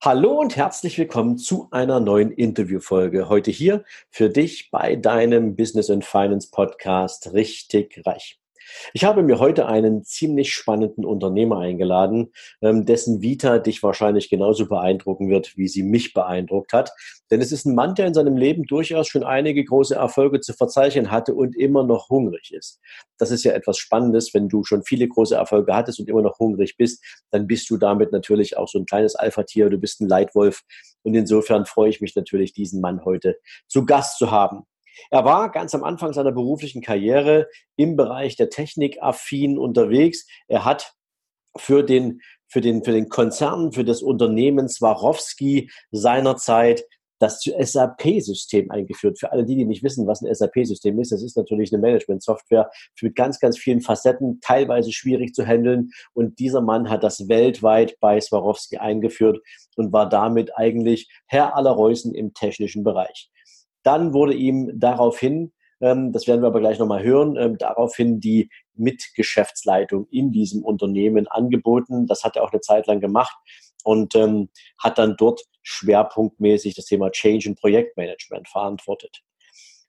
Hallo und herzlich willkommen zu einer neuen Interviewfolge. Heute hier für dich bei deinem Business and Finance Podcast Richtig Reich. Ich habe mir heute einen ziemlich spannenden Unternehmer eingeladen, ähm, dessen Vita dich wahrscheinlich genauso beeindrucken wird, wie sie mich beeindruckt hat. Denn es ist ein Mann, der in seinem Leben durchaus schon einige große Erfolge zu verzeichnen hatte und immer noch hungrig ist. Das ist ja etwas Spannendes, wenn du schon viele große Erfolge hattest und immer noch hungrig bist, dann bist du damit natürlich auch so ein kleines Alpha-Tier, du bist ein Leitwolf. Und insofern freue ich mich natürlich, diesen Mann heute zu Gast zu haben. Er war ganz am Anfang seiner beruflichen Karriere im Bereich der Technik affin unterwegs. Er hat für den, für den, für den Konzern, für das Unternehmen Swarovski seinerzeit das SAP-System eingeführt. Für alle die, die nicht wissen, was ein SAP-System ist, das ist natürlich eine Management-Software mit ganz, ganz vielen Facetten, teilweise schwierig zu handeln. Und dieser Mann hat das weltweit bei Swarovski eingeführt und war damit eigentlich Herr aller Reusen im technischen Bereich. Dann wurde ihm daraufhin, ähm, das werden wir aber gleich nochmal hören, ähm, daraufhin die Mitgeschäftsleitung in diesem Unternehmen angeboten. Das hat er auch eine Zeit lang gemacht und ähm, hat dann dort schwerpunktmäßig das Thema Change und Projektmanagement verantwortet.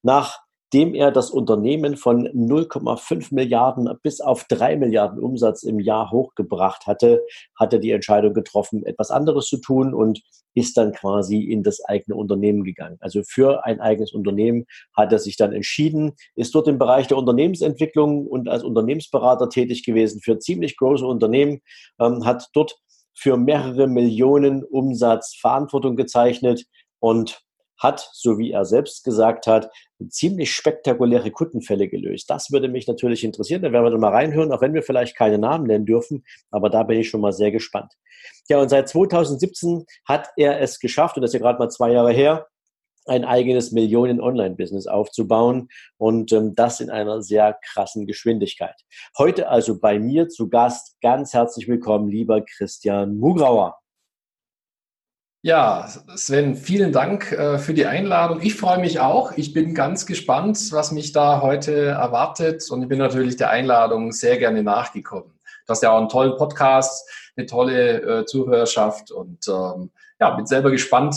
Nach dem er das Unternehmen von 0,5 Milliarden bis auf 3 Milliarden Umsatz im Jahr hochgebracht hatte, hat er die Entscheidung getroffen, etwas anderes zu tun und ist dann quasi in das eigene Unternehmen gegangen. Also für ein eigenes Unternehmen hat er sich dann entschieden, ist dort im Bereich der Unternehmensentwicklung und als Unternehmensberater tätig gewesen für ziemlich große Unternehmen, ähm, hat dort für mehrere Millionen Umsatz Verantwortung gezeichnet und hat, so wie er selbst gesagt hat, ziemlich spektakuläre Kundenfälle gelöst. Das würde mich natürlich interessieren. Da werden wir dann mal reinhören, auch wenn wir vielleicht keine Namen nennen dürfen. Aber da bin ich schon mal sehr gespannt. Ja, und seit 2017 hat er es geschafft, und das ist ja gerade mal zwei Jahre her, ein eigenes Millionen-Online-Business aufzubauen und ähm, das in einer sehr krassen Geschwindigkeit. Heute also bei mir zu Gast ganz herzlich willkommen, lieber Christian Mugrauer. Ja, Sven, vielen Dank äh, für die Einladung. Ich freue mich auch. Ich bin ganz gespannt, was mich da heute erwartet und ich bin natürlich der Einladung sehr gerne nachgekommen. Du hast ja auch einen tollen Podcast, eine tolle äh, Zuhörerschaft und ähm, ja, bin selber gespannt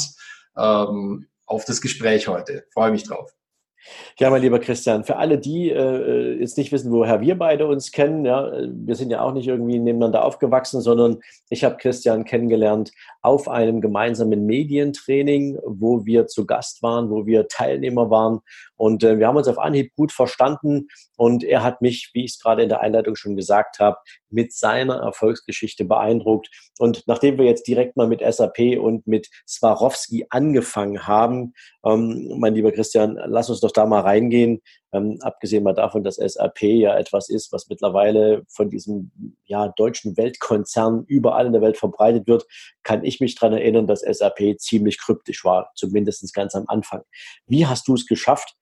ähm, auf das Gespräch heute. Freue mich drauf. Ja, mein lieber Christian, für alle, die äh, jetzt nicht wissen, woher wir beide uns kennen, ja, wir sind ja auch nicht irgendwie nebeneinander aufgewachsen, sondern ich habe Christian kennengelernt auf einem gemeinsamen Medientraining, wo wir zu Gast waren, wo wir Teilnehmer waren und äh, wir haben uns auf Anhieb gut verstanden und er hat mich, wie ich es gerade in der Einleitung schon gesagt habe, mit seiner Erfolgsgeschichte beeindruckt. Und nachdem wir jetzt direkt mal mit SAP und mit Swarovski angefangen haben, ähm, mein lieber Christian, lass uns doch da mal reingehen. Ähm, abgesehen mal davon, dass SAP ja etwas ist, was mittlerweile von diesem ja, deutschen Weltkonzern überall in der Welt verbreitet wird, kann ich mich daran erinnern, dass SAP ziemlich kryptisch war, zumindest ganz am Anfang. Wie hast du es geschafft,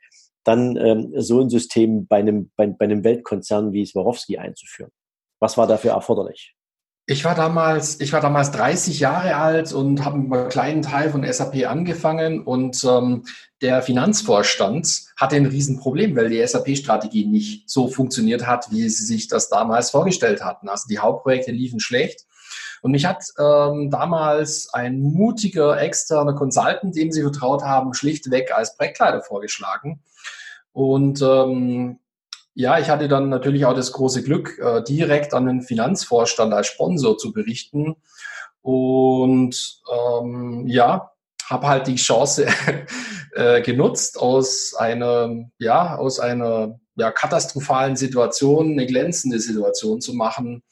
dann ähm, so ein System bei einem, bei, bei einem Weltkonzern wie Swarovski einzuführen? Was war dafür erforderlich? Ich war damals, ich war damals 30 Jahre alt und habe mit einem kleinen Teil von SAP angefangen und ähm, der Finanzvorstand hatte ein Riesenproblem, weil die SAP-Strategie nicht so funktioniert hat, wie sie sich das damals vorgestellt hatten. Also die Hauptprojekte liefen schlecht. Und mich hat ähm, damals ein mutiger externer Consultant, dem sie vertraut haben, schlichtweg als Projektleiter vorgeschlagen. Und ähm, ja, ich hatte dann natürlich auch das große Glück, äh, direkt an den Finanzvorstand als Sponsor zu berichten. Und ähm, ja, habe halt die Chance äh, genutzt, aus einer, ja, aus einer ja, katastrophalen Situation eine glänzende Situation zu machen.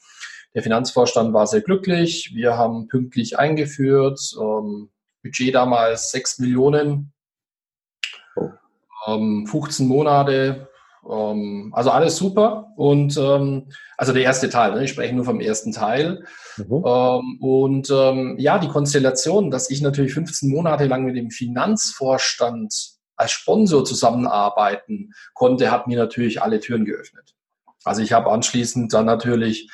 Der Finanzvorstand war sehr glücklich. Wir haben pünktlich eingeführt. Ähm, Budget damals 6 Millionen, ähm, 15 Monate ähm, also alles super. Und ähm, also der erste Teil, ne? ich spreche nur vom ersten Teil. Mhm. Ähm, und ähm, ja, die Konstellation, dass ich natürlich 15 Monate lang mit dem Finanzvorstand als Sponsor zusammenarbeiten konnte, hat mir natürlich alle Türen geöffnet. Also ich habe anschließend dann natürlich,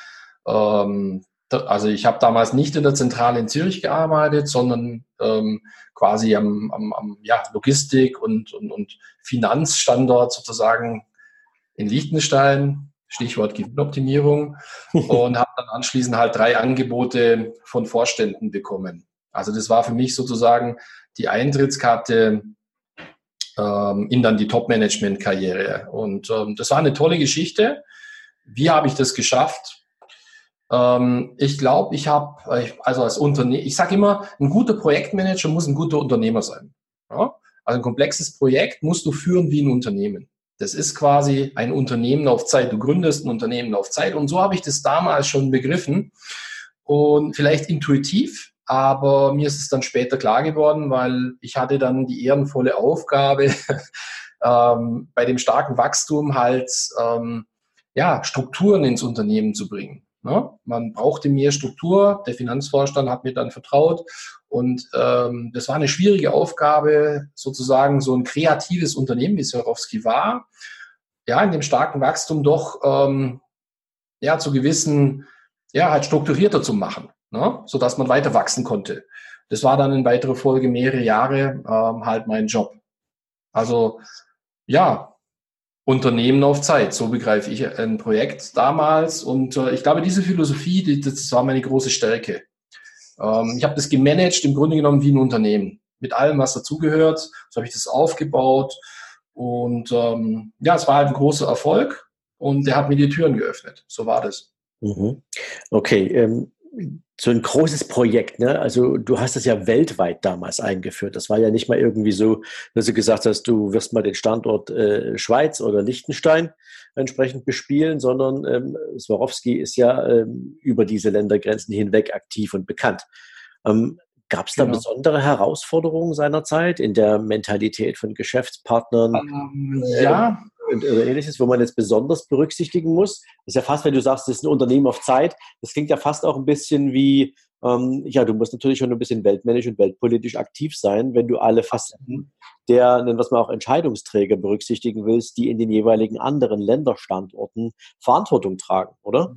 ähm, also ich habe damals nicht in der Zentrale in Zürich gearbeitet, sondern ähm, quasi am, am, am ja, Logistik- und, und, und Finanzstandort sozusagen in Liechtenstein, Stichwort Gewinnoptimierung, und habe dann anschließend halt drei Angebote von Vorständen bekommen. Also das war für mich sozusagen die Eintrittskarte ähm, in dann die Top-Management-Karriere. Und ähm, das war eine tolle Geschichte. Wie habe ich das geschafft? Ähm, ich glaube, ich habe, also als Unternehmer, ich sage immer, ein guter Projektmanager muss ein guter Unternehmer sein. Ja? Also ein komplexes Projekt musst du führen wie ein Unternehmen. Das ist quasi ein Unternehmen auf Zeit. Du gründest ein Unternehmen auf Zeit. Und so habe ich das damals schon begriffen. Und vielleicht intuitiv, aber mir ist es dann später klar geworden, weil ich hatte dann die ehrenvolle Aufgabe, ähm, bei dem starken Wachstum halt ähm, ja, Strukturen ins Unternehmen zu bringen. Ne? Man brauchte mehr Struktur. Der Finanzvorstand hat mir dann vertraut. Und ähm, das war eine schwierige Aufgabe, sozusagen so ein kreatives Unternehmen, wie Swarovski war, ja, in dem starken Wachstum doch ähm, ja, zu gewissen, ja, halt strukturierter zu machen, ne? sodass man weiter wachsen konnte. Das war dann in weiterer Folge mehrere Jahre ähm, halt mein Job. Also ja, Unternehmen auf Zeit. So begreife ich ein Projekt damals. Und äh, ich glaube, diese Philosophie, die, das war meine große Stärke. Ähm, ich habe das gemanagt, im Grunde genommen wie ein Unternehmen. Mit allem, was dazugehört. So habe ich das aufgebaut. Und ähm, ja, es war halt ein großer Erfolg. Und der hat mir die Türen geöffnet. So war das. Mhm. Okay, ähm, so ein großes Projekt, ne? Also du hast es ja weltweit damals eingeführt. Das war ja nicht mal irgendwie so, dass du gesagt hast, du wirst mal den Standort äh, Schweiz oder Liechtenstein entsprechend bespielen, sondern ähm, Swarovski ist ja ähm, über diese Ländergrenzen hinweg aktiv und bekannt. Ähm, Gab es da genau. besondere Herausforderungen seinerzeit in der Mentalität von Geschäftspartnern? Ähm, ja, oder ähnliches, wo man jetzt besonders berücksichtigen muss? Das ist ja fast, wenn du sagst, das ist ein Unternehmen auf Zeit, das klingt ja fast auch ein bisschen wie, ähm, ja, du musst natürlich schon ein bisschen weltmännisch und weltpolitisch aktiv sein, wenn du alle Facetten der, nennen wir es mal auch Entscheidungsträger berücksichtigen willst, die in den jeweiligen anderen Länderstandorten Verantwortung tragen, oder?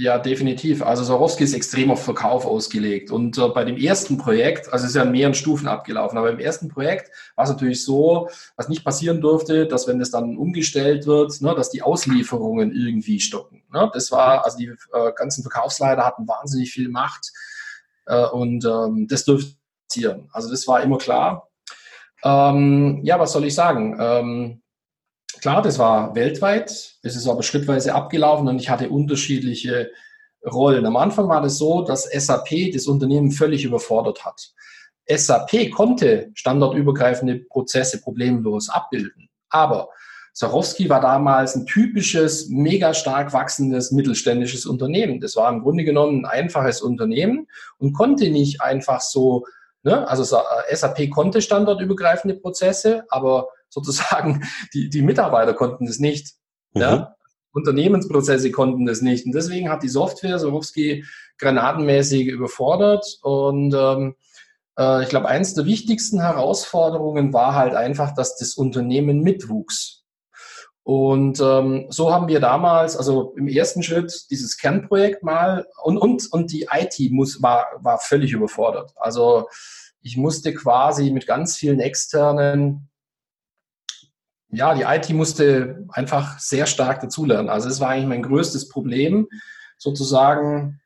Ja, definitiv. Also Swarovski ist extrem auf Verkauf ausgelegt. Und äh, bei dem ersten Projekt, also es ist ja in mehreren Stufen abgelaufen, aber im ersten Projekt war es natürlich so, was nicht passieren durfte, dass wenn das dann umgestellt wird, ne, dass die Auslieferungen irgendwie stocken. Ne? Das war, also die äh, ganzen Verkaufsleiter hatten wahnsinnig viel Macht äh, und ähm, das dürfte passieren. Also das war immer klar. Ähm, ja, was soll ich sagen? Ähm, Klar, das war weltweit, es ist aber schrittweise abgelaufen und ich hatte unterschiedliche Rollen. Am Anfang war das so, dass SAP das Unternehmen völlig überfordert hat. SAP konnte standardübergreifende Prozesse problemlos abbilden, aber Sarowski war damals ein typisches, mega stark wachsendes mittelständisches Unternehmen. Das war im Grunde genommen ein einfaches Unternehmen und konnte nicht einfach so, ne, also SAP konnte standardübergreifende Prozesse, aber sozusagen die, die Mitarbeiter konnten das nicht. Mhm. Ja? Unternehmensprozesse konnten das nicht. Und deswegen hat die Software Sorowski granatenmäßig überfordert. Und ähm, äh, ich glaube, eins der wichtigsten Herausforderungen war halt einfach, dass das Unternehmen mitwuchs. Und ähm, so haben wir damals, also im ersten Schritt dieses Kernprojekt mal und, und, und die IT muss, war, war völlig überfordert. Also ich musste quasi mit ganz vielen externen ja, die IT musste einfach sehr stark dazulernen. Also es war eigentlich mein größtes Problem, sozusagen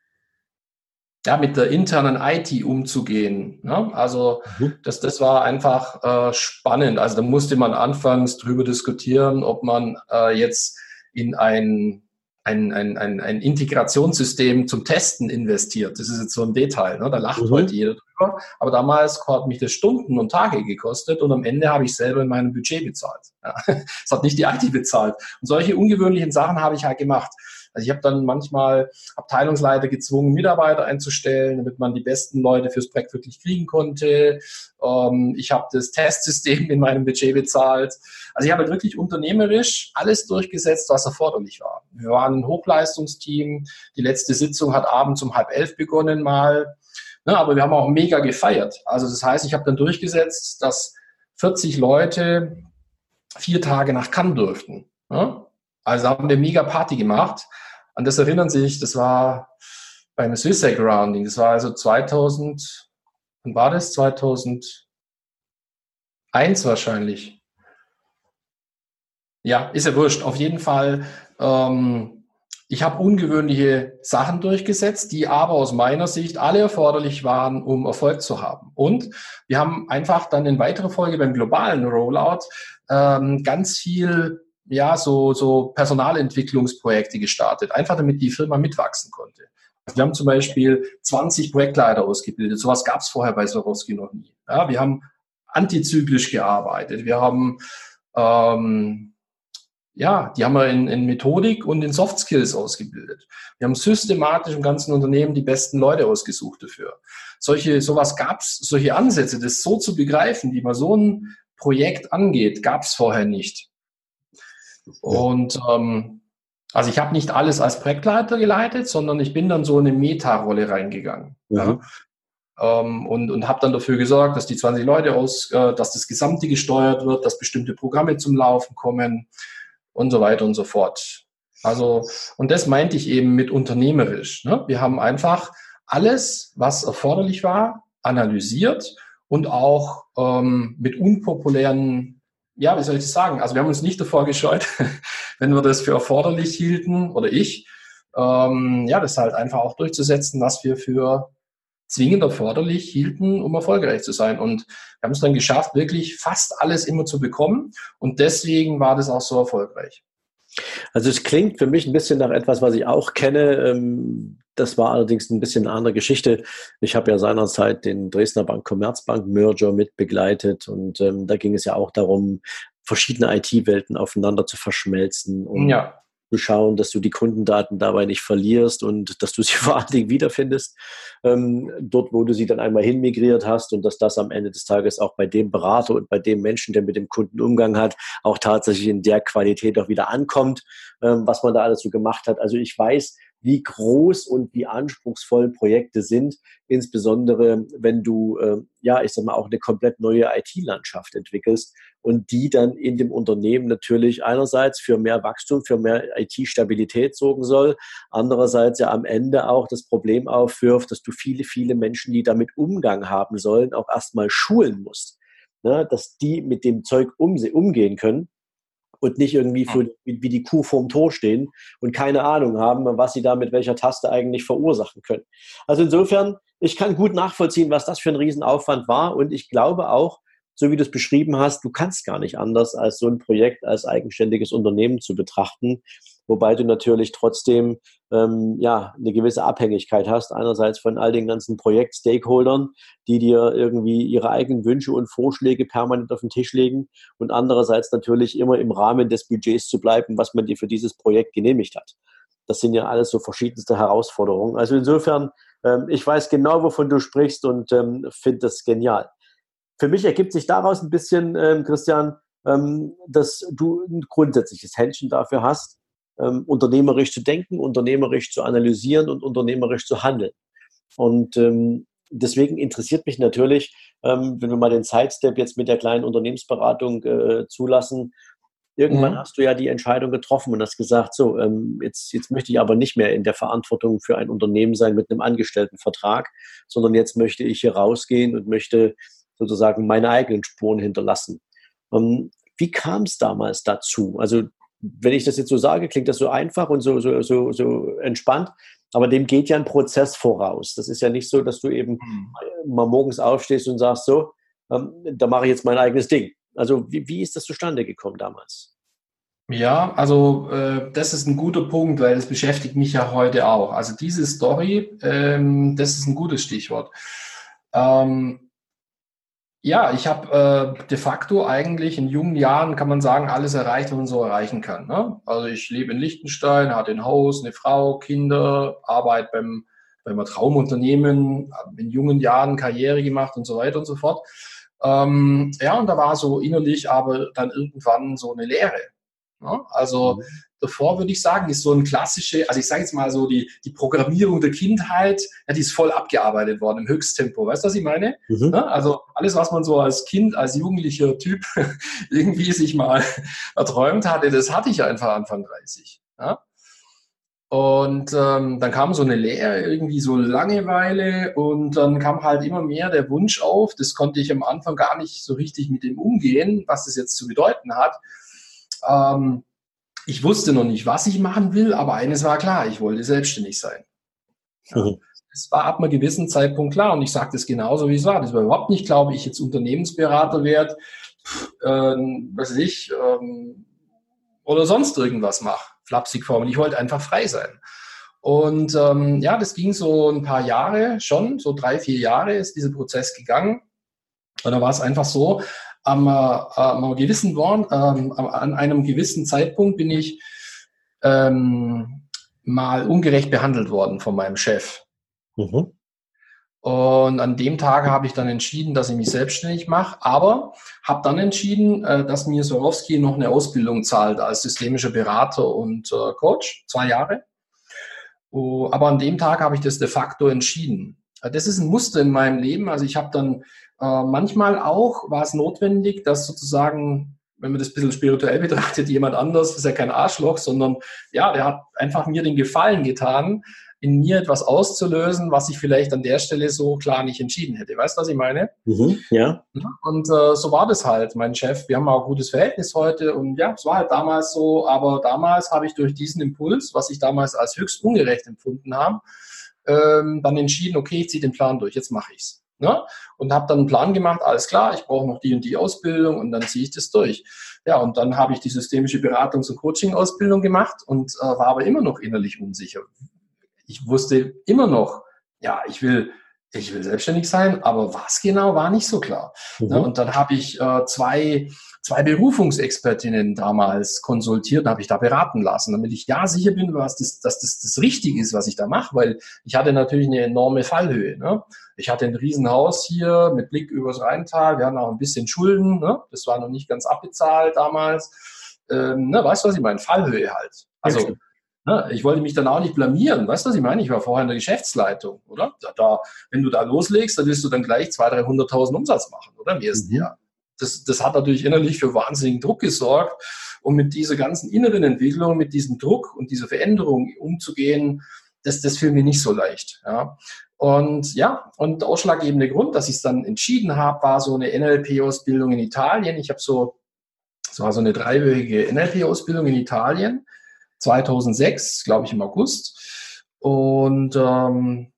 ja, mit der internen IT umzugehen. Ne? Also mhm. das, das war einfach äh, spannend. Also da musste man anfangs drüber diskutieren, ob man äh, jetzt in ein ein, ein, ein, ein Integrationssystem zum Testen investiert. Das ist jetzt so ein Detail, ne? da lacht mhm. heute jeder drüber. Aber damals hat mich das Stunden und Tage gekostet und am Ende habe ich selber in meinem Budget bezahlt. Ja. Es hat nicht die IT bezahlt. Und solche ungewöhnlichen Sachen habe ich halt gemacht. Also ich habe dann manchmal Abteilungsleiter gezwungen, Mitarbeiter einzustellen, damit man die besten Leute fürs Projekt wirklich kriegen konnte. Ähm, ich habe das Testsystem in meinem Budget bezahlt. Also ich habe wirklich unternehmerisch alles durchgesetzt, was erforderlich war. Wir waren ein Hochleistungsteam. Die letzte Sitzung hat abends um halb elf begonnen mal. Ja, aber wir haben auch mega gefeiert. Also das heißt, ich habe dann durchgesetzt, dass 40 Leute vier Tage nach Cannes durften. Ja? Also haben wir mega Party gemacht. An das erinnern sich, das war beim Swissec Grounding. Das war also 2000, wann war das? 2001 wahrscheinlich. Ja, ist ja wurscht. Auf jeden Fall ähm, ich habe ungewöhnliche Sachen durchgesetzt, die aber aus meiner Sicht alle erforderlich waren, um Erfolg zu haben. Und wir haben einfach dann in weiterer Folge beim globalen Rollout ähm, ganz viel ja, so, so Personalentwicklungsprojekte gestartet, einfach damit die Firma mitwachsen konnte. Wir haben zum Beispiel 20 Projektleiter ausgebildet. Sowas gab es vorher bei Swarovski noch nie. Ja, wir haben antizyklisch gearbeitet. Wir haben ähm, ja, die haben wir in, in Methodik und in Soft Skills ausgebildet. Wir haben systematisch im ganzen Unternehmen die besten Leute ausgesucht dafür. Solche, sowas gab's, solche Ansätze, das so zu begreifen, wie man so ein Projekt angeht, gab's vorher nicht. Und ähm, also ich habe nicht alles als Projektleiter geleitet, sondern ich bin dann so in eine Meta-Rolle reingegangen. Ja. Ähm, und und habe dann dafür gesorgt, dass die 20 Leute aus, äh, dass das Gesamte gesteuert wird, dass bestimmte Programme zum Laufen kommen und so weiter und so fort. Also, und das meinte ich eben mit unternehmerisch. Ne? Wir haben einfach alles, was erforderlich war, analysiert und auch ähm, mit unpopulären, ja, wie soll ich das sagen? Also wir haben uns nicht davor gescheut, wenn wir das für erforderlich hielten, oder ich, ähm, ja, das halt einfach auch durchzusetzen, was wir für zwingend erforderlich hielten, um erfolgreich zu sein. Und wir haben es dann geschafft, wirklich fast alles immer zu bekommen. Und deswegen war das auch so erfolgreich. Also es klingt für mich ein bisschen nach etwas, was ich auch kenne. Ähm, das war allerdings ein bisschen eine andere Geschichte. Ich habe ja seinerzeit den Dresdner Bank Commerzbank Merger mit begleitet und ähm, da ging es ja auch darum, verschiedene IT-Welten aufeinander zu verschmelzen und ja schauen, dass du die Kundendaten dabei nicht verlierst und dass du sie vor allen Dingen wiederfindest, ähm, dort, wo du sie dann einmal hinmigriert hast und dass das am Ende des Tages auch bei dem Berater und bei dem Menschen, der mit dem Kunden Umgang hat, auch tatsächlich in der Qualität auch wieder ankommt, ähm, was man da alles so gemacht hat. Also ich weiß, wie groß und wie anspruchsvoll Projekte sind, insbesondere wenn du, äh, ja, ich sag mal, auch eine komplett neue IT-Landschaft entwickelst und die dann in dem Unternehmen natürlich einerseits für mehr Wachstum, für mehr IT-Stabilität sorgen soll, andererseits ja am Ende auch das Problem aufwirft, dass du viele, viele Menschen, die damit Umgang haben sollen, auch erstmal schulen musst. Ne, dass die mit dem Zeug um, umgehen können und nicht irgendwie für, wie, wie die Kuh vorm Tor stehen und keine Ahnung haben, was sie da mit welcher Taste eigentlich verursachen können. Also insofern, ich kann gut nachvollziehen, was das für ein Riesenaufwand war und ich glaube auch, so wie du es beschrieben hast, du kannst gar nicht anders, als so ein Projekt als eigenständiges Unternehmen zu betrachten, wobei du natürlich trotzdem ähm, ja eine gewisse Abhängigkeit hast, einerseits von all den ganzen Projekt-Stakeholdern, die dir irgendwie ihre eigenen Wünsche und Vorschläge permanent auf den Tisch legen und andererseits natürlich immer im Rahmen des Budgets zu bleiben, was man dir für dieses Projekt genehmigt hat. Das sind ja alles so verschiedenste Herausforderungen. Also insofern, ähm, ich weiß genau, wovon du sprichst und ähm, finde das genial für mich ergibt sich daraus ein bisschen, ähm, Christian, ähm, dass du ein grundsätzliches Händchen dafür hast, ähm, unternehmerisch zu denken, unternehmerisch zu analysieren und unternehmerisch zu handeln. Und ähm, deswegen interessiert mich natürlich, ähm, wenn wir mal den Sidestep jetzt mit der kleinen Unternehmensberatung äh, zulassen, Irgendwann mhm. hast du ja die Entscheidung getroffen und hast gesagt, so, ähm, jetzt, jetzt möchte ich aber nicht mehr in der Verantwortung für ein Unternehmen sein mit einem Angestelltenvertrag, sondern jetzt möchte ich hier rausgehen und möchte sozusagen meine eigenen Spuren hinterlassen. Ähm, wie kam es damals dazu? Also wenn ich das jetzt so sage, klingt das so einfach und so, so, so, so entspannt, aber dem geht ja ein Prozess voraus. Das ist ja nicht so, dass du eben mhm. mal morgens aufstehst und sagst, so, ähm, da mache ich jetzt mein eigenes Ding. Also wie, wie ist das zustande gekommen damals? Ja, also äh, das ist ein guter Punkt, weil das beschäftigt mich ja heute auch. Also diese Story, ähm, das ist ein gutes Stichwort. Ähm, Ja, ich habe äh, de facto eigentlich in jungen Jahren, kann man sagen, alles erreicht, was man so erreichen kann. Ne? Also ich lebe in Liechtenstein, hatte ein Haus, eine Frau, Kinder, arbeite beim, beim Traumunternehmen, in jungen Jahren Karriere gemacht und so weiter und so fort. Ähm, ja, und da war so innerlich aber dann irgendwann so eine Leere. Ne? Also mhm davor, würde ich sagen, ist so ein klassische, also ich sage jetzt mal so, die, die Programmierung der Kindheit, ja, die ist voll abgearbeitet worden im Höchsttempo. Weißt du, was ich meine? Mhm. Ja, also alles, was man so als Kind, als jugendlicher Typ irgendwie sich mal erträumt hatte, das hatte ich einfach Anfang 30. Ja? Und ähm, dann kam so eine Lehre, irgendwie so Langeweile und dann kam halt immer mehr der Wunsch auf, das konnte ich am Anfang gar nicht so richtig mit dem umgehen, was das jetzt zu bedeuten hat. Ähm, ich wusste noch nicht, was ich machen will, aber eines war klar, ich wollte selbstständig sein. Ja, mhm. Das war ab einem gewissen Zeitpunkt klar und ich sage das genauso, wie es war. Das war überhaupt nicht, glaube ich, jetzt Unternehmensberater wert, äh, was weiß ich, ähm, oder sonst irgendwas mache, flapsig formen. Ich wollte einfach frei sein. Und ähm, ja, das ging so ein paar Jahre schon, so drei, vier Jahre ist dieser Prozess gegangen. Und da war es einfach so, am, äh, am gewissen Wort, ähm, an einem gewissen Zeitpunkt bin ich ähm, mal ungerecht behandelt worden von meinem Chef. Mhm. Und an dem Tag habe ich dann entschieden, dass ich mich selbstständig mache, aber habe dann entschieden, äh, dass mir Sorowski noch eine Ausbildung zahlt als systemischer Berater und äh, Coach, zwei Jahre. Oh, aber an dem Tag habe ich das de facto entschieden. Das ist ein Muster in meinem Leben. Also ich habe dann äh, manchmal auch war es notwendig, dass sozusagen, wenn man das ein bisschen spirituell betrachtet, jemand anders ist ja kein Arschloch, sondern ja, der hat einfach mir den Gefallen getan, in mir etwas auszulösen, was ich vielleicht an der Stelle so klar nicht entschieden hätte. Weißt du, was ich meine? Mhm, ja. Und äh, so war das halt, mein Chef. Wir haben auch ein gutes Verhältnis heute und ja, es war halt damals so, aber damals habe ich durch diesen Impuls, was ich damals als höchst ungerecht empfunden habe, ähm, dann entschieden, okay, ich ziehe den Plan durch, jetzt mache ich's. Ne? Und habe dann einen Plan gemacht, alles klar, ich brauche noch die und die Ausbildung und dann ziehe ich das durch. Ja, und dann habe ich die systemische Beratungs- und Coaching-Ausbildung gemacht und äh, war aber immer noch innerlich unsicher. Ich wusste immer noch, ja, ich will, ich will selbstständig sein, aber was genau war nicht so klar. Mhm. Ne? Und dann habe ich äh, zwei zwei Berufungsexpertinnen damals konsultiert und habe ich da beraten lassen, damit ich ja sicher bin, was das, dass das das richtig ist, was ich da mache, weil ich hatte natürlich eine enorme Fallhöhe. Ne? Ich hatte ein Riesenhaus hier mit Blick übers Rheintal, wir hatten auch ein bisschen Schulden, ne? das war noch nicht ganz abbezahlt damals. Ähm, ne, weißt du, was ich meine? Fallhöhe halt. Also ne, ich wollte mich dann auch nicht blamieren. Weißt du, was ich meine? Ich war vorher in der Geschäftsleitung, oder? Da, da, wenn du da loslegst, dann willst du dann gleich 200.000, 300.000 Umsatz machen, oder? Im ersten mhm. Jahr das, das hat natürlich innerlich für wahnsinnigen Druck gesorgt. Und mit dieser ganzen inneren Entwicklung, mit diesem Druck und dieser Veränderung umzugehen, das, das fiel mir nicht so leicht. Ja. Und ja, und der ausschlaggebende Grund, dass ich es dann entschieden habe, war so eine NLP-Ausbildung in Italien. Ich habe so, es war so eine dreiwöchige NLP-Ausbildung in Italien, 2006, glaube ich im August. Und ähm,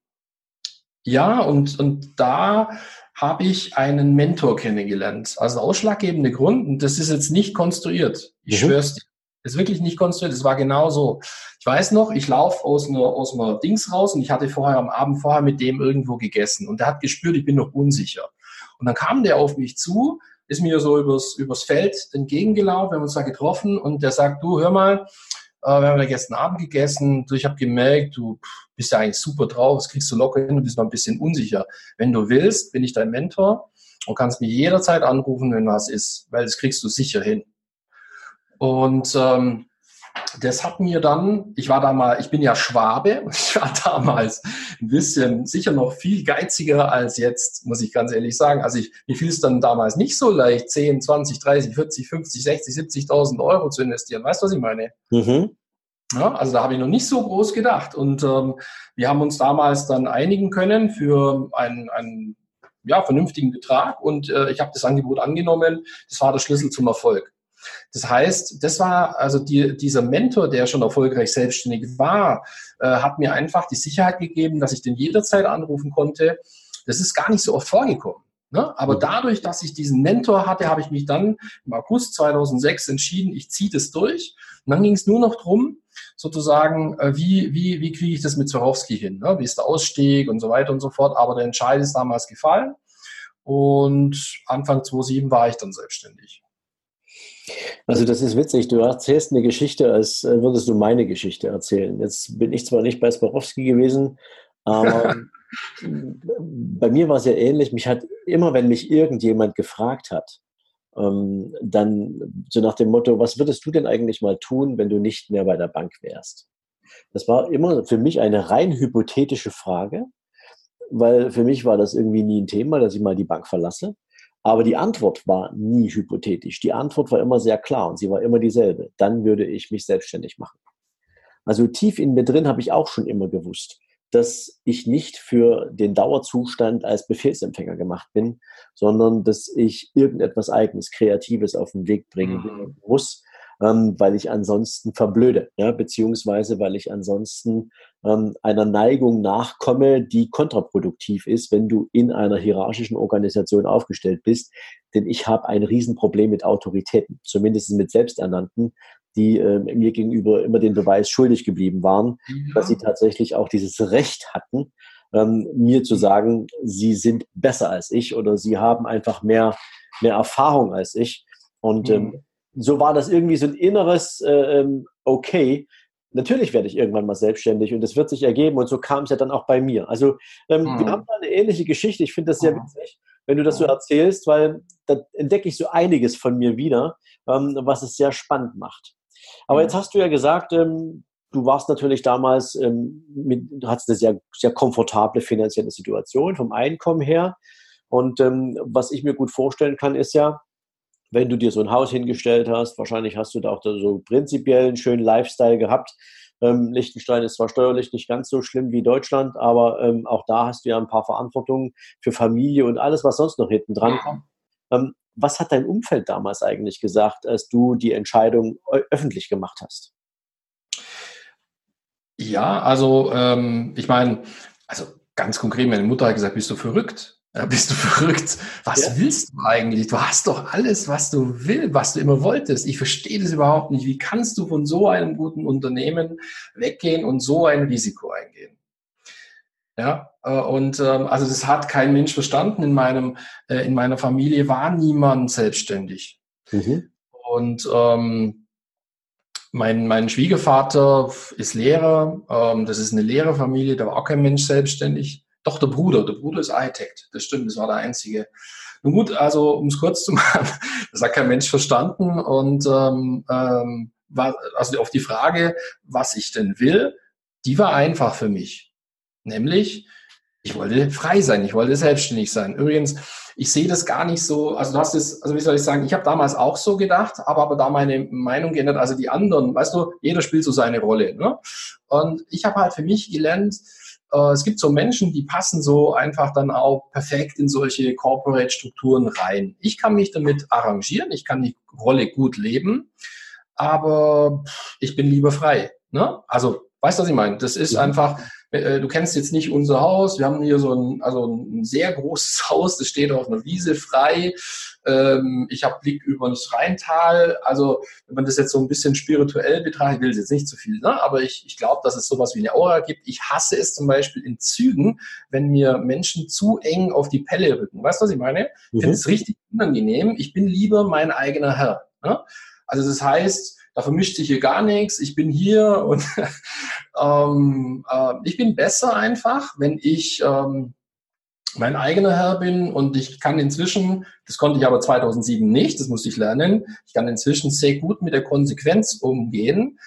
ja, und, und da habe ich einen Mentor kennengelernt. Also ausschlaggebende Grund, und das ist jetzt nicht konstruiert, ich mhm. schwör's dir, ist wirklich nicht konstruiert, es war genau so. Ich weiß noch, ich laufe aus einer, aus einer Dings raus und ich hatte vorher am Abend vorher mit dem irgendwo gegessen und der hat gespürt, ich bin noch unsicher. Und dann kam der auf mich zu, ist mir so übers, übers Feld entgegengelaufen, wir haben uns da getroffen und der sagt, du, hör mal, äh, wir haben ja gestern Abend gegessen, ich habe gemerkt, du bist ja eigentlich super drauf, das kriegst du locker hin, du bist noch ein bisschen unsicher. Wenn du willst, bin ich dein Mentor und kannst mich jederzeit anrufen, wenn was ist, weil das kriegst du sicher hin. Und ähm, das hat mir dann, ich war da mal, ich bin ja Schwabe, ich war damals ein bisschen sicher noch viel geiziger als jetzt, muss ich ganz ehrlich sagen. Also ich, mir fiel es dann damals nicht so leicht, 10, 20, 30, 40, 50, 60, 70.000 Euro zu investieren. Weißt du, was ich meine? Mhm. Ja, also da habe ich noch nicht so groß gedacht. Und ähm, wir haben uns damals dann einigen können für einen, einen ja, vernünftigen Betrag und äh, ich habe das Angebot angenommen. Das war der Schlüssel zum Erfolg. Das heißt, das war also die, dieser Mentor, der schon erfolgreich selbstständig war, äh, hat mir einfach die Sicherheit gegeben, dass ich den jederzeit anrufen konnte. Das ist gar nicht so oft vorgekommen. Ne? Aber mhm. dadurch, dass ich diesen Mentor hatte, habe ich mich dann im August 2006 entschieden, ich ziehe das durch. Und dann ging es nur noch drum, sozusagen, äh, wie, wie, wie kriege ich das mit Zorowski hin? Ne? Wie ist der Ausstieg und so weiter und so fort. Aber der Entscheid ist damals gefallen. Und Anfang 2007 war ich dann selbstständig. Also das ist witzig. Du erzählst eine Geschichte, als würdest du meine Geschichte erzählen. Jetzt bin ich zwar nicht bei Swarovski gewesen, aber bei mir war es ja ähnlich. Mich hat immer, wenn mich irgendjemand gefragt hat, ähm, dann so nach dem Motto, was würdest du denn eigentlich mal tun, wenn du nicht mehr bei der Bank wärst? Das war immer für mich eine rein hypothetische Frage, weil für mich war das irgendwie nie ein Thema, dass ich mal die Bank verlasse. Aber die Antwort war nie hypothetisch. Die Antwort war immer sehr klar und sie war immer dieselbe. Dann würde ich mich selbstständig machen. Also tief in mir drin habe ich auch schon immer gewusst, dass ich nicht für den Dauerzustand als Befehlsempfänger gemacht bin, sondern dass ich irgendetwas Eigenes, Kreatives auf den Weg bringen mhm. muss, ähm, weil ich ansonsten verblöde, ja, beziehungsweise weil ich ansonsten ähm, einer Neigung nachkomme, die kontraproduktiv ist, wenn du in einer hierarchischen Organisation aufgestellt bist. Denn ich habe ein Riesenproblem mit Autoritäten, zumindest mit Selbsternannten, die äh, mir gegenüber immer den Beweis schuldig geblieben waren, ja. dass sie tatsächlich auch dieses Recht hatten, ähm, mir zu sagen, sie sind besser als ich oder sie haben einfach mehr, mehr Erfahrung als ich. Und ähm, mhm so war das irgendwie so ein inneres äh, ähm, Okay. Natürlich werde ich irgendwann mal selbstständig und es wird sich ergeben und so kam es ja dann auch bei mir. Also ähm, mhm. wir haben da eine ähnliche Geschichte. Ich finde das sehr mhm. witzig, wenn du das so erzählst, weil da entdecke ich so einiges von mir wieder, ähm, was es sehr spannend macht. Aber mhm. jetzt hast du ja gesagt, ähm, du warst natürlich damals, ähm, mit, du hattest eine sehr, sehr komfortable finanzielle Situation vom Einkommen her. Und ähm, was ich mir gut vorstellen kann, ist ja, wenn du dir so ein Haus hingestellt hast, wahrscheinlich hast du da auch so prinzipiell einen schönen Lifestyle gehabt. Ähm, Liechtenstein ist zwar steuerlich nicht ganz so schlimm wie Deutschland, aber ähm, auch da hast du ja ein paar Verantwortungen für Familie und alles, was sonst noch hinten dran kommt. Ähm, was hat dein Umfeld damals eigentlich gesagt, als du die Entscheidung öffentlich gemacht hast? Ja, also ähm, ich meine, also ganz konkret, meine Mutter hat gesagt, bist du verrückt? Bist du verrückt? Was ja. willst du eigentlich? Du hast doch alles, was du willst, was du immer wolltest. Ich verstehe das überhaupt nicht. Wie kannst du von so einem guten Unternehmen weggehen und so ein Risiko eingehen? Ja, äh, und ähm, also das hat kein Mensch verstanden. In meinem, äh, in meiner Familie war niemand selbstständig. Mhm. Und ähm, mein, mein Schwiegervater ist Lehrer. Ähm, das ist eine Lehrerfamilie, da war auch kein Mensch selbstständig. Doch, der Bruder. Der Bruder ist Architekt. Das stimmt, das war der einzige. Nun gut, also um es kurz zu machen, das hat kein Mensch verstanden. Und ähm, ähm, war, also auf die Frage, was ich denn will, die war einfach für mich. Nämlich, ich wollte frei sein, ich wollte selbstständig sein. Übrigens, ich sehe das gar nicht so, also du hast es, also wie soll ich sagen, ich habe damals auch so gedacht, aber aber da meine Meinung geändert, also die anderen, weißt du, jeder spielt so seine Rolle. Ne? Und ich habe halt für mich gelernt, äh, es gibt so Menschen, die passen so einfach dann auch perfekt in solche Corporate-Strukturen rein. Ich kann mich damit arrangieren, ich kann die Rolle gut leben, aber ich bin lieber frei. Ne? Also, weißt du, was ich meine? Das ist ja. einfach, äh, du kennst jetzt nicht unser Haus. Wir haben hier so ein, also ein sehr großes Haus, das steht auf einer Wiese frei. Ähm, ich habe Blick über das Rheintal. Also, wenn man das jetzt so ein bisschen spirituell betrachtet, will es jetzt nicht zu viel, ne? aber ich, ich glaube, dass es sowas wie eine Aura gibt. Ich hasse es zum Beispiel in Zügen, wenn mir Menschen zu eng auf die Pelle rücken. Weißt du, was ich meine? Ich finde mhm. es richtig unangenehm. Ich bin lieber mein eigener Herr. Ne? Also, das heißt, da vermischt sich hier gar nichts, ich bin hier und ähm, äh, ich bin besser einfach, wenn ich ähm, mein eigener Herr bin und ich kann inzwischen, das konnte ich aber 2007 nicht, das musste ich lernen, ich kann inzwischen sehr gut mit der Konsequenz umgehen.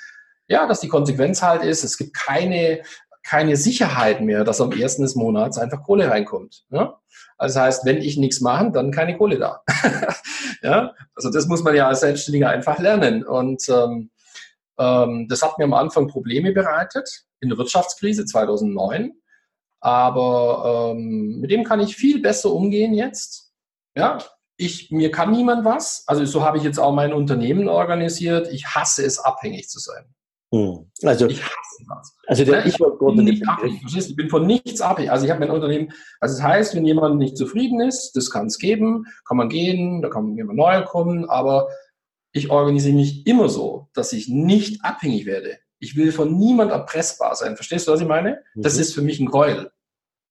Ja, dass die Konsequenz halt ist, es gibt keine, keine Sicherheit mehr, dass am ersten des Monats einfach Kohle reinkommt. Ne? Also das heißt, wenn ich nichts mache, dann keine Kohle da. ja, also das muss man ja als Selbstständiger einfach lernen. Und ähm, ähm, das hat mir am Anfang Probleme bereitet in der Wirtschaftskrise 2009. Aber ähm, mit dem kann ich viel besser umgehen jetzt. Ja, ich, mir kann niemand was. Also so habe ich jetzt auch mein Unternehmen organisiert. Ich hasse es, abhängig zu sein. Hm. Also, ich hasse das. Also der, ich, bin nicht abhängig, ich bin von nichts abhängig. Also ich habe mein Unternehmen, also das heißt, wenn jemand nicht zufrieden ist, das kann es geben, kann man gehen, da kann jemand neu kommen, aber ich organisiere mich immer so, dass ich nicht abhängig werde. Ich will von niemand erpressbar sein. Verstehst du, was ich meine? Das mhm. ist für mich ein Gräuel.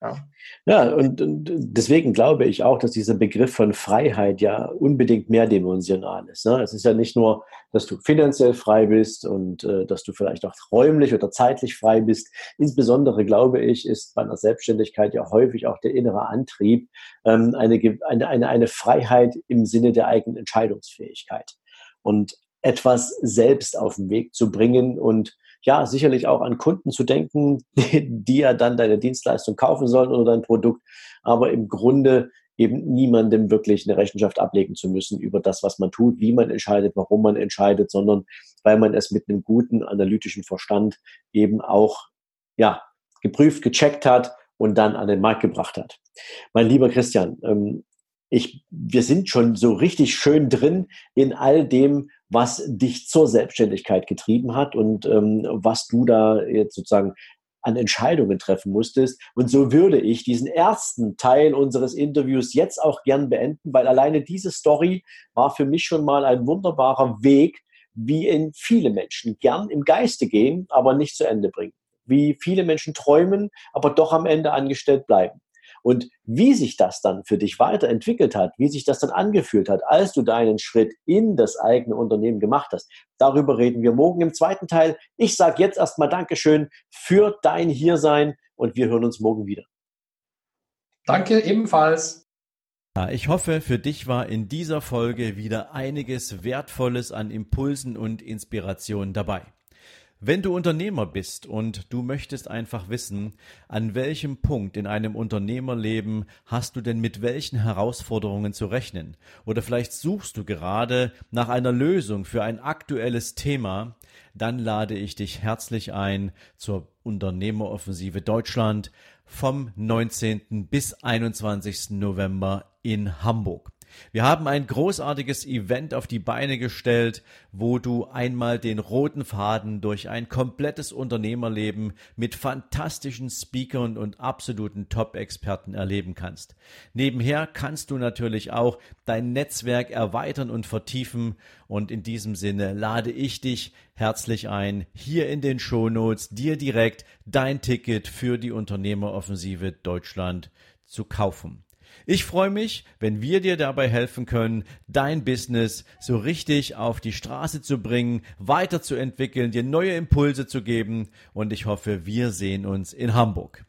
Ja. ja, und, und deswegen glaube ich auch, dass dieser Begriff von Freiheit ja unbedingt mehrdimensional ist. Ne? Es ist ja nicht nur, dass du finanziell frei bist und äh, dass du vielleicht auch räumlich oder zeitlich frei bist. Insbesondere, glaube ich, ist bei einer Selbstständigkeit ja häufig auch der innere Antrieb ähm, eine, eine, eine, eine Freiheit im Sinne der eigenen Entscheidungsfähigkeit. Und etwas selbst auf den Weg zu bringen und ja, sicherlich auch an Kunden zu denken, die, ja dann deine Dienstleistung kaufen sollen oder dein Produkt, aber im Grunde eben niemandem wirklich eine Rechenschaft ablegen zu müssen über das, was man tut, wie man entscheidet, warum man entscheidet, sondern weil man es mit einem guten analytischen Verstand eben auch ja, geprüft, gecheckt hat und dann an den Markt gebracht hat. Mein lieber Christian, ähm, ich, wir sind schon so richtig schön drin in all dem, was dich zur Selbstständigkeit getrieben hat und ähm, was du da jetzt sozusagen an Entscheidungen treffen musstest. Und so würde ich diesen ersten Teil unseres Interviews jetzt auch gern beenden, weil alleine diese Story war für mich schon mal ein wunderbarer Weg, wie in viele Menschen gern im Geiste gehen, aber nicht zu Ende bringen. Wie viele Menschen träumen, aber doch am Ende angestellt bleiben. Und wie sich das dann für dich weiterentwickelt hat, wie sich das dann angefühlt hat, als du deinen Schritt in das eigene Unternehmen gemacht hast, darüber reden wir morgen im zweiten Teil. Ich sage jetzt erstmal Dankeschön für dein Hiersein und wir hören uns morgen wieder. Danke ebenfalls. Ich hoffe, für dich war in dieser Folge wieder einiges Wertvolles an Impulsen und Inspirationen dabei. Wenn du Unternehmer bist und du möchtest einfach wissen, an welchem Punkt in einem Unternehmerleben hast du denn mit welchen Herausforderungen zu rechnen? Oder vielleicht suchst du gerade nach einer Lösung für ein aktuelles Thema, dann lade ich dich herzlich ein zur Unternehmeroffensive Deutschland vom 19. bis 21. November in Hamburg. Wir haben ein großartiges Event auf die Beine gestellt, wo du einmal den roten Faden durch ein komplettes Unternehmerleben mit fantastischen Speakern und absoluten Top-Experten erleben kannst. Nebenher kannst du natürlich auch dein Netzwerk erweitern und vertiefen und in diesem Sinne lade ich dich herzlich ein, hier in den Shownotes dir direkt dein Ticket für die Unternehmeroffensive Deutschland zu kaufen. Ich freue mich, wenn wir dir dabei helfen können, dein Business so richtig auf die Straße zu bringen, weiterzuentwickeln, dir neue Impulse zu geben und ich hoffe, wir sehen uns in Hamburg.